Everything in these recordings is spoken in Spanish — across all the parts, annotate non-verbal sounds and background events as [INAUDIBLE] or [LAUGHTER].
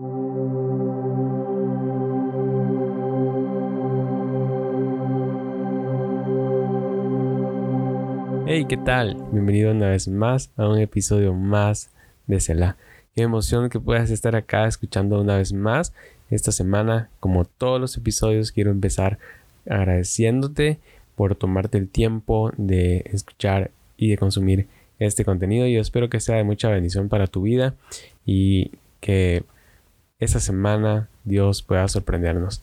Hey, ¿qué tal? Bienvenido una vez más a un episodio más de Selah. Qué emoción que puedas estar acá escuchando una vez más. Esta semana, como todos los episodios, quiero empezar agradeciéndote por tomarte el tiempo de escuchar y de consumir este contenido. Yo espero que sea de mucha bendición para tu vida y que esta semana Dios pueda sorprendernos.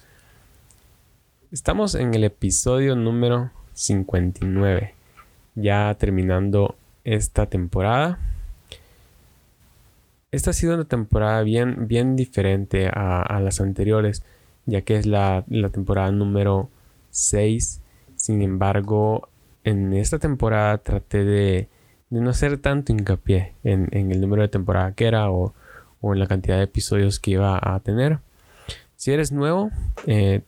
Estamos en el episodio número 59, ya terminando esta temporada. Esta ha sido una temporada bien, bien diferente a, las anteriores, ya que es la, temporada número 6. Sin embargo, en esta temporada traté de, no hacer tanto hincapié en, el número de temporada que era o, en la cantidad de episodios que iba a tener. Si eres nuevo, eh,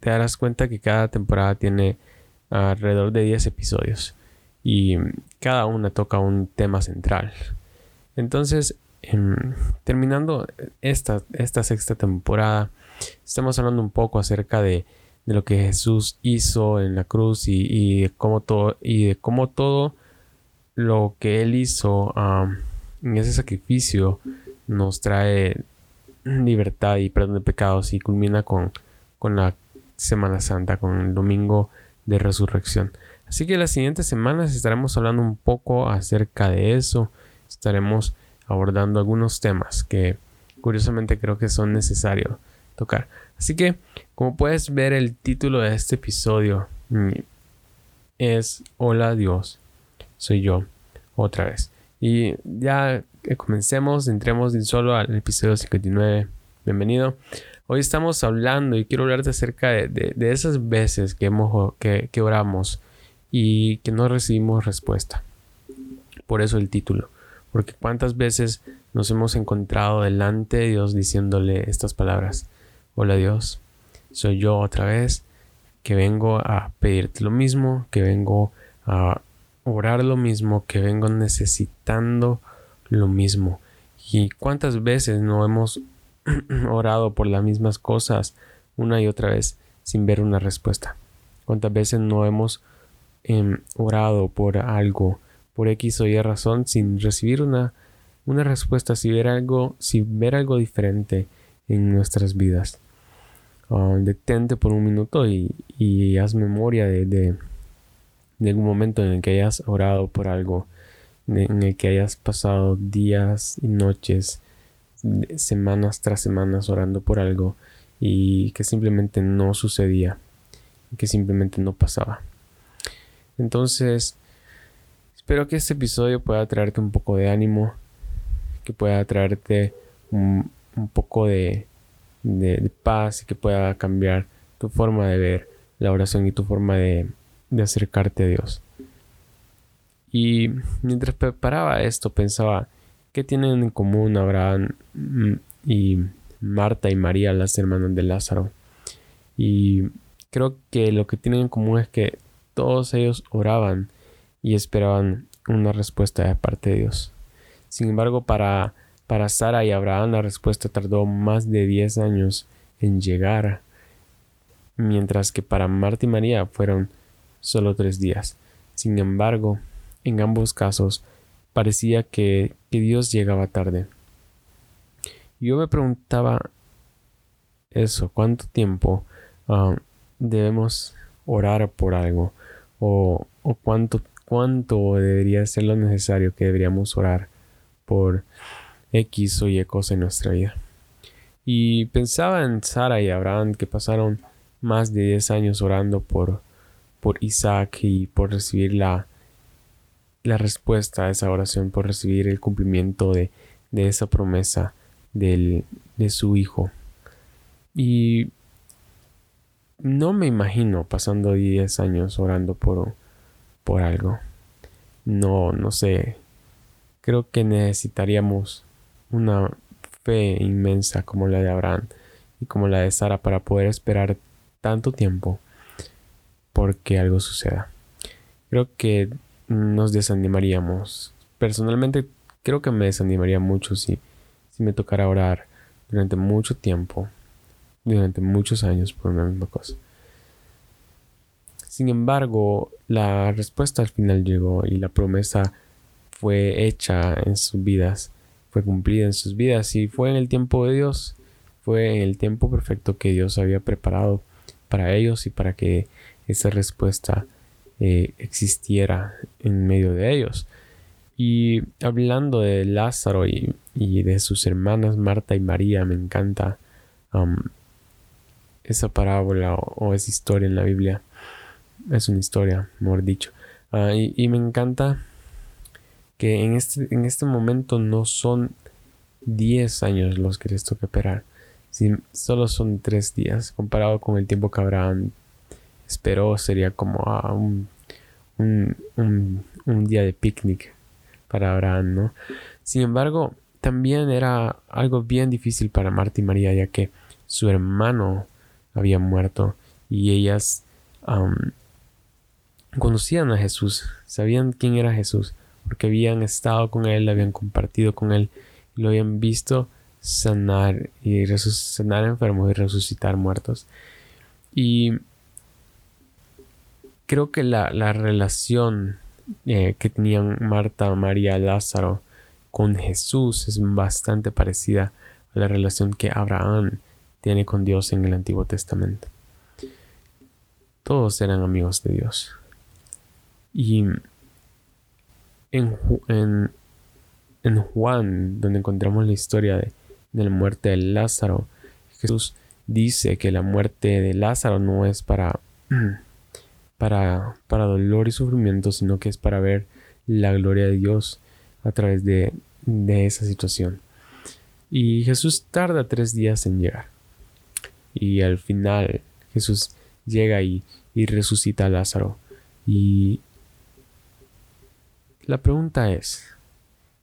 te darás cuenta que cada temporada tiene alrededor de 10 episodios y cada una toca un tema central. Entonces, Em, terminando esta, esta sexta temporada, estamos hablando un poco acerca de, lo que Jesús hizo en la cruz y, de, cómo todo, y de cómo todo lo que Él hizo en ese sacrificio nos trae [CLEARS THROAT] libertad y perdón de pecados y culmina con, con la Semana Santa, con el domingo de resurrección. Así que las siguientes semanas estaremos hablando un poco acerca de eso. Estaremos abordando algunos temas que curiosamente creo que son necesarios tocar. Así que, como puedes ver, el título de este episodio mm, es Hola Dios, soy yo, otra vez. Y ya comencemos, entremos de solo al episodio 59. Bienvenido. Hoy estamos hablando y quiero hablarte acerca de, esas veces que, hemos, que, que oramos y que no recibimos respuesta. Por eso el título. Porque cuántas veces nos hemos encontrado delante de Dios diciéndole estas palabras. Hola Dios, soy yo otra vez que vengo a pedirte lo mismo, que vengo a orar lo mismo, que vengo necesitando lo mismo. Y cuántas veces no hemos [CLEARS THROAT] orado por las mismas cosas una y otra vez sin ver una respuesta. Cuántas veces no hemos em, orado por algo por X o Y razón sin recibir una, una respuesta, si ver algo, ver algo diferente en nuestras vidas. Ah, detente por un minuto y, y haz memoria de, de, de, algún momento en el que hayas orado por algo, en el que hayas pasado días y noches, semanas tras semanas orando por algo y que simplemente no sucedía, que simplemente no pasaba. Entonces, Espero que este episodio pueda traerte un poco de ánimo, que pueda traerte un, poco de, paz y que pueda cambiar tu forma de ver la oración y tu forma de, de acercarte a Dios. Y mientras preparaba esto pensaba, ¿qué tienen en común Abraham y Marta y María, las hermanas de Lázaro? Y creo que lo que tienen en común es que todos ellos oraban y esperaban una respuesta de parte de Dios. Sin embargo, para, para Sara y Abraham la respuesta tardó más de 10 años en llegar, mientras que para Marta y María fueron solo tres días. Sin embargo, en ambos casos parecía que, Dios llegaba tarde. Yo me preguntaba eso, ¿cuánto tiempo ah, debemos orar por algo? O, o cuánto cuánto debería ser lo necesario que deberíamos orar por X o Y cosa en nuestra vida. Y pensaba en Sara y Abraham que pasaron más de 10 años orando por, por Isaac y por recibir la, la respuesta a esa oración, por recibir el cumplimiento de, esa promesa de su hijo. Y no me imagino pasando 10 años orando por, por algo. No, no sé. Creo que necesitaríamos una fe inmensa como la de Abraham y como la de Sara para poder esperar tanto tiempo porque algo suceda. Creo que nos desanimaríamos. Personalmente creo que me desanimaría mucho si, si me tocara orar durante mucho tiempo, durante muchos años por una misma cosa. Sin embargo, la respuesta al final llegó y la promesa fue hecha en sus vidas, fue cumplida en sus vidas y fue en el tiempo de Dios, fue en el tiempo perfecto que Dios había preparado para ellos y para que esa respuesta eh, existiera en medio de ellos. Y hablando de Lázaro y, de sus hermanas Marta y María, me encanta um, esa parábola o, esa historia en la Biblia. Es una historia, mejor dicho. Ah, y, me encanta que en este, en este momento no son 10 años los que les toca esperar. solo son 3 días comparado con el tiempo que Abraham esperó sería como ah, un, un, día de picnic para Abraham, ¿no? Sin embargo, también era algo bien difícil para Marta y María, ya que su hermano había muerto y ellas conocían a Jesús, sabían quién era Jesús, porque habían estado con él, habían compartido con él, y lo habían visto sanar y sanar enfermos y resucitar muertos. Y creo que la, relación eh, que tenían Marta, María, Lázaro con Jesús es bastante parecida a la relación que Abraham tiene con Dios en el Antiguo Testamento. Todos eran amigos de Dios. Y en, en, Juan, donde encontramos la historia de, de la muerte de Lázaro, Jesús dice que la muerte de Lázaro no es para [CLEARS THROAT] para, dolor y sufrimiento, sino que es para ver la gloria de Dios a través de, esa situación. Y Jesús tarda tres días en llegar. Y al final Jesús llega y, y resucita a Lázaro. Y la pregunta es,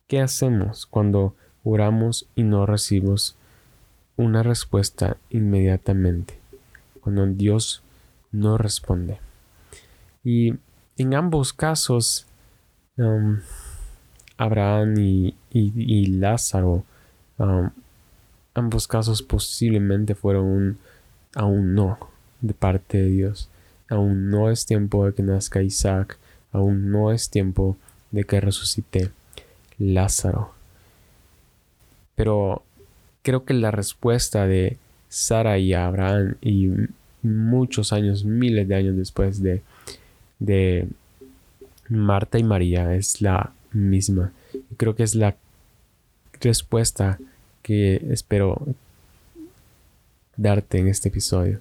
¿qué hacemos cuando oramos y no recibimos una respuesta inmediatamente? Cuando Dios no responde. Y en ambos casos, um, Abraham y, Lázaro, um, ambos casos posiblemente fueron un aún no de parte de Dios. Aún no es tiempo de que nazca Isaac. Aún no es tiempo de que resucite Lázaro. Pero creo que la respuesta de Sara y Abraham y muchos años, miles de años después de de Marta y María es la misma. Creo que es la respuesta que espero darte en este episodio.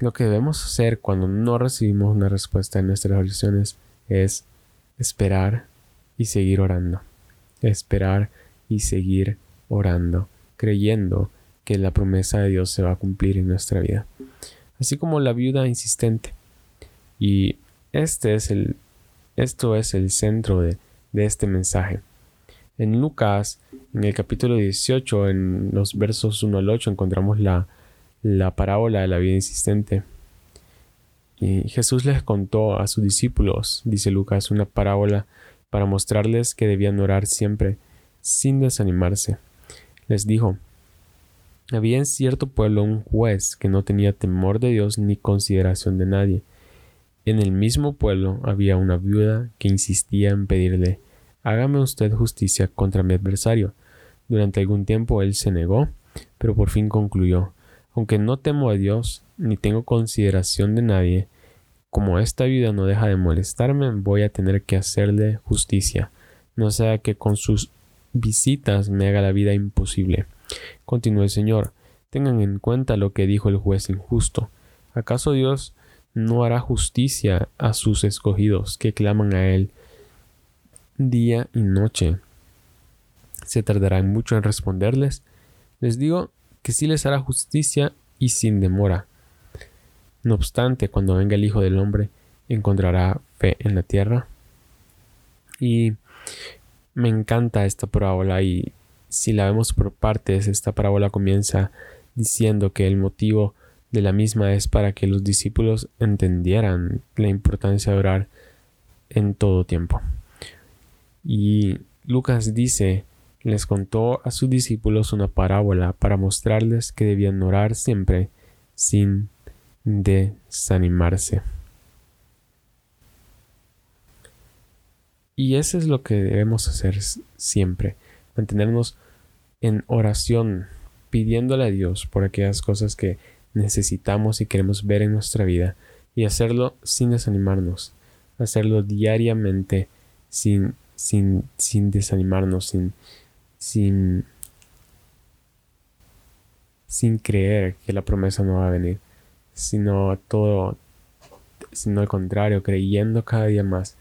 Lo que debemos hacer cuando no recibimos una respuesta en nuestras oraciones es esperar y seguir orando. Esperar y seguir orando, creyendo que la promesa de Dios se va a cumplir en nuestra vida. Así como la viuda insistente y este es el, esto es el centro de, este mensaje. En Lucas, en el capítulo 18, en los versos 1 al 8, encontramos la, la parábola de la vida insistente. Y Jesús les contó a sus discípulos, dice Lucas, una parábola para mostrarles que debían orar siempre, sin desanimarse. Les dijo, había en cierto pueblo un juez que no tenía temor de Dios ni consideración de nadie en el mismo pueblo había una viuda que insistía en pedirle Hágame usted justicia contra mi adversario. Durante algún tiempo él se negó, pero por fin concluyó Aunque no temo a Dios, ni tengo consideración de nadie, como esta viuda no deja de molestarme, voy a tener que hacerle justicia, no sea que con sus visitas me haga la vida imposible. Continuó el Señor, tengan en cuenta lo que dijo el juez injusto. ¿Acaso Dios no hará justicia a sus escogidos que claman a Él día y noche. ¿Se tardarán mucho en responderles? Les digo que sí les hará justicia y sin demora. No obstante, cuando venga el Hijo del Hombre, encontrará fe en la tierra. Y me encanta esta parábola y si la vemos por partes, esta parábola comienza diciendo que el motivo de la misma es para que los discípulos entendieran la importancia de orar en todo tiempo. Y Lucas dice les contó a sus discípulos una parábola para mostrarles que debían orar siempre sin desanimarse. Y eso es lo que debemos hacer siempre, mantenernos en oración, pidiéndole a Dios por aquellas cosas que necesitamos y queremos ver en nuestra vida, y hacerlo sin desanimarnos, hacerlo diariamente sin, sin, sin desanimarnos, sin, sin, sin creer que la promesa no va a venir, sino todo, sino al contrario, creyendo cada día más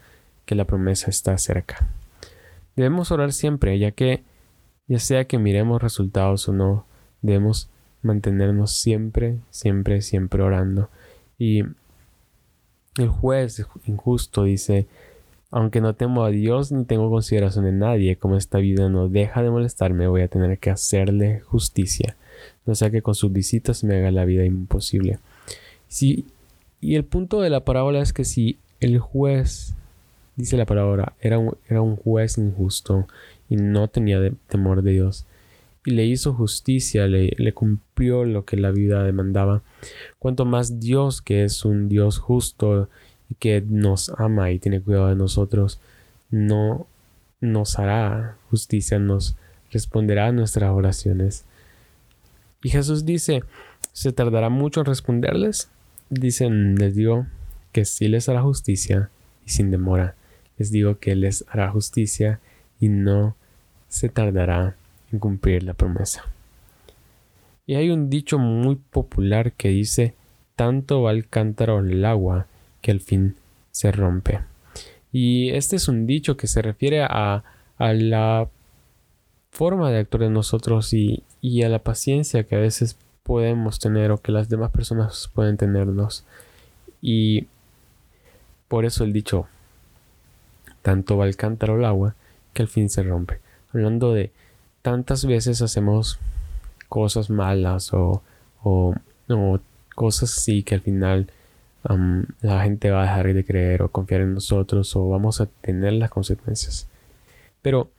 que la promesa está cerca. Debemos orar siempre, ya que, ya sea que miremos resultados o no, debemos mantenernos siempre, siempre, siempre orando. Y el juez injusto dice, aunque no temo a Dios ni tengo consideración de nadie, como esta vida no deja de molestarme, voy a tener que hacerle justicia, no sea que con sus visitas me haga la vida imposible. Y el punto de la parábola es que si el juez, dice la palabra, era un, era un juez injusto y no tenía temor de Dios, y le hizo justicia, le, le, cumplió lo que la vida demandaba. Cuanto más Dios, que es un Dios justo y que nos ama y tiene cuidado de nosotros, no nos hará justicia, nos responderá a nuestras oraciones. Y Jesús dice, ¿se tardará mucho en responderles? Dicen, les digo que sí les hará justicia y sin demora. Les digo que les hará justicia y no se tardará en cumplir la promesa. Y hay un dicho muy popular que dice, tanto va el cántaro el agua que al fin se rompe. Y este es un dicho que se refiere a, a la forma de actuar de nosotros y, y, a la paciencia que a veces podemos tener o que las demás personas pueden tenernos. Y por eso el dicho, tanto va el cántaro el agua que al fin se rompe. Hablando de tantas veces hacemos cosas malas o, o, o cosas así que al final la gente va a dejar de creer o confiar en nosotros o vamos a tener las consecuencias. Pero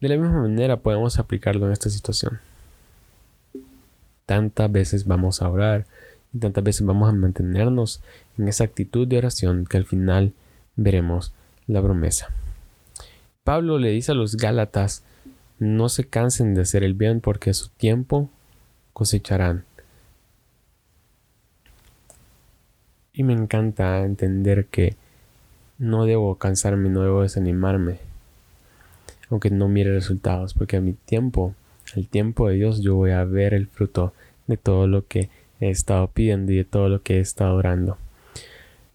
de la misma manera podemos aplicarlo en esta situación. Tantas veces vamos a orar y tantas veces vamos a mantenernos en esa actitud de oración que al final veremos la promesa. Pablo le dice a los Gálatas, no se cansen de hacer el bien porque a su tiempo cosecharán Y me encanta entender que no debo cansarme, no debo desanimarme, aunque no mire resultados, porque a mi tiempo, al tiempo de Dios, yo voy a ver el fruto de todo lo que he estado pidiendo y de todo lo que he estado orando.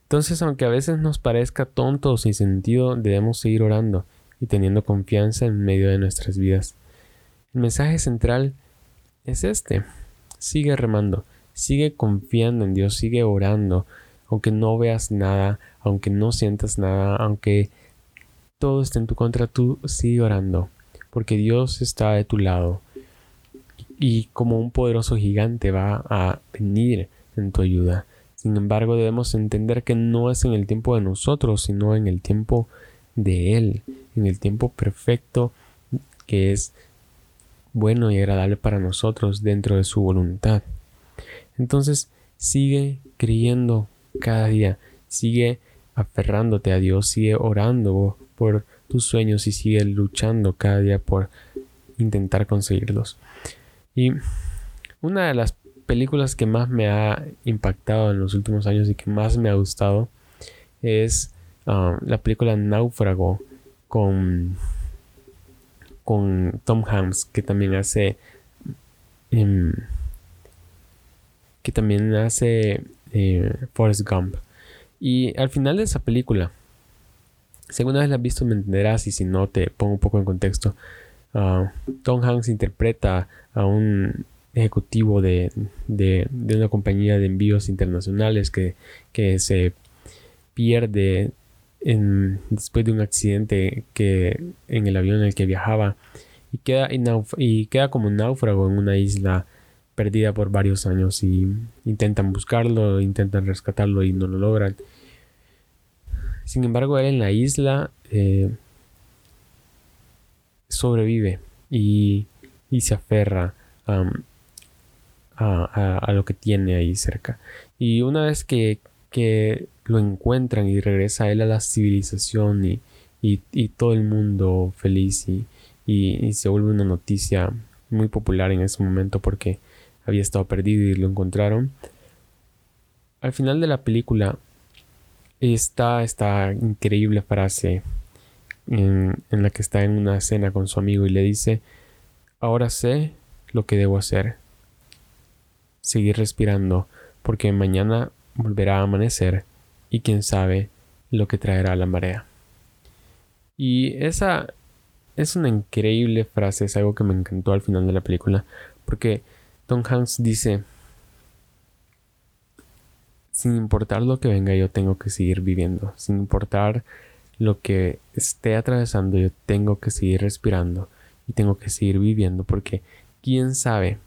Entonces, aunque a veces nos parezca tonto o sin sentido, debemos seguir orando y teniendo confianza en medio de nuestras vidas. El mensaje central es este. Sigue remando, sigue confiando en Dios, sigue orando, aunque no veas nada, aunque no sientas nada, aunque todo esté en tu contra, tú sigue orando, porque Dios está de tu lado y como un poderoso gigante va a venir en tu ayuda. Sin embargo, debemos entender que no es en el tiempo de nosotros, sino en el tiempo de Él, en el tiempo perfecto que es bueno y agradable para nosotros dentro de su voluntad. Entonces, sigue creyendo cada día. Sigue aferrándote a Dios, sigue orando por tus sueños y sigue luchando cada día por intentar conseguirlos. Y una de las películas que más me ha impactado en los últimos años y que más me ha gustado es ah, la película Náufrago con, con Tom Hanks que también hace em, que también hace eh, Forrest Gump. Y al final de esa película, si alguna vez la has visto me entenderás y si no te pongo un poco en contexto, uh, Tom Hanks interpreta a un ejecutivo de, una compañía de envíos internacionales que, se pierde después de un accidente que, en el avión en el que viajaba y queda, y queda como náufrago en una isla perdida por varios años y intentan buscarlo, intentan rescatarlo y no lo logran. Sin embargo, él en la isla eh, sobrevive y, y se aferra a, a, lo que tiene ahí cerca. Y una vez que, que lo encuentran y regresa él a la civilización y, y, todo el mundo feliz y, y, se vuelve una noticia muy popular en ese momento porque había estado perdido y lo encontraron. Al final de la película está esta increíble frase en, en la que está en una cena con su amigo y le dice, ahora sé lo que debo hacer. Seguir respirando porque mañana volverá a amanecer y quién sabe lo que traerá la marea. Y esa es una increíble frase, es algo que me encantó al final de la película, porque Tom Hanks dice, sin importar lo que venga, yo tengo que seguir viviendo, sin importar lo que esté atravesando, yo tengo que seguir respirando y tengo que seguir viviendo, porque quién sabe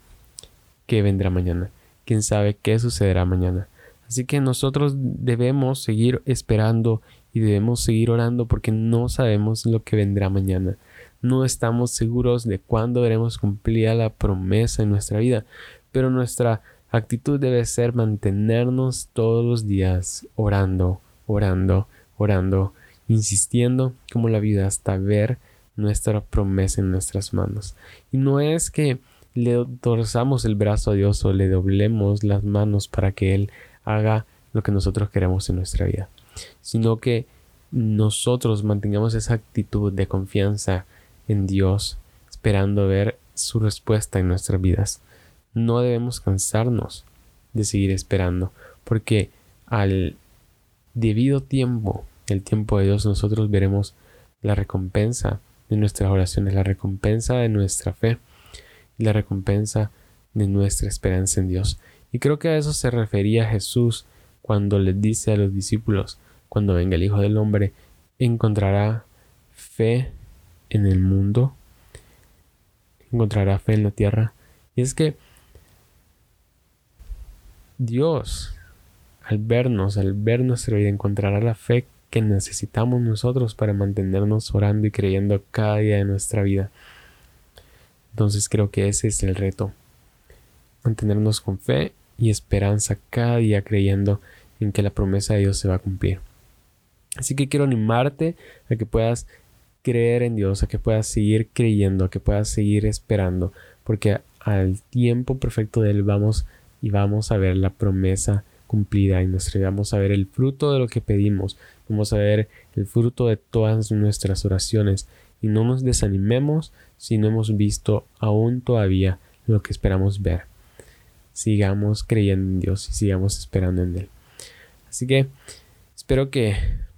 qué vendrá mañana, quién sabe qué sucederá mañana. Así que nosotros debemos seguir esperando y debemos seguir orando porque no sabemos lo que vendrá mañana. No estamos seguros de cuándo veremos cumplida la promesa en nuestra vida, pero nuestra actitud debe ser mantenernos todos los días orando, orando, orando, insistiendo como la vida hasta ver nuestra promesa en nuestras manos. Y no es que le torzamos el brazo a Dios o le doblemos las manos para que Él haga lo que nosotros queremos en nuestra vida, sino que nosotros mantengamos esa actitud de confianza en Dios, esperando ver su respuesta en nuestras vidas. No debemos cansarnos de seguir esperando, porque al debido tiempo, el tiempo de Dios, nosotros veremos la recompensa de nuestras oraciones, la recompensa de nuestra fe y la recompensa de nuestra esperanza en Dios. Y creo que a eso se refería Jesús cuando les dice a los discípulos, cuando venga el Hijo del Hombre, encontrará fe en el mundo, encontrará fe en la tierra. Y es que Dios, al vernos, al ver nuestra vida, encontrará la fe que necesitamos nosotros para mantenernos orando y creyendo cada día de nuestra vida. Entonces creo que ese es el reto. Mantenernos con fe y esperanza cada día creyendo en que la promesa de Dios se va a cumplir. Así que quiero animarte a que puedas creer en Dios, a que puedas seguir creyendo, a que puedas seguir esperando, porque al tiempo perfecto de Él vamos y vamos a ver la promesa cumplida en nuestra vida, vamos a ver el fruto de lo que pedimos, vamos a ver el fruto de todas nuestras oraciones y no nos desanimemos si no hemos visto aún todavía lo que esperamos ver sigamos creyendo en Dios y sigamos esperando en Él. Así que espero que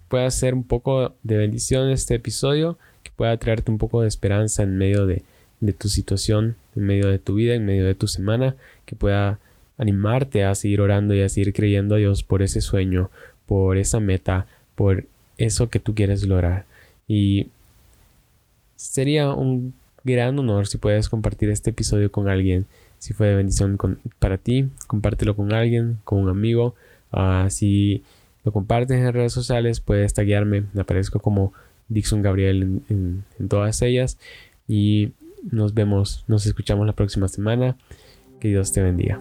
pueda ser un poco de bendición este episodio, que pueda traerte un poco de esperanza en medio de, de tu situación, en medio de tu vida, en medio de tu semana, que pueda animarte a seguir orando y a seguir creyendo a Dios por ese sueño, por esa meta, por eso que tú quieres lograr. Y sería un gran honor si puedes compartir este episodio con alguien si fue de bendición para ti, compártelo con alguien, con un amigo. Ah, si lo compartes en redes sociales, puedes taguearme. Me aparezco como Dixon Gabriel en todas ellas. Y nos vemos, nos escuchamos la próxima semana. Que Dios te bendiga.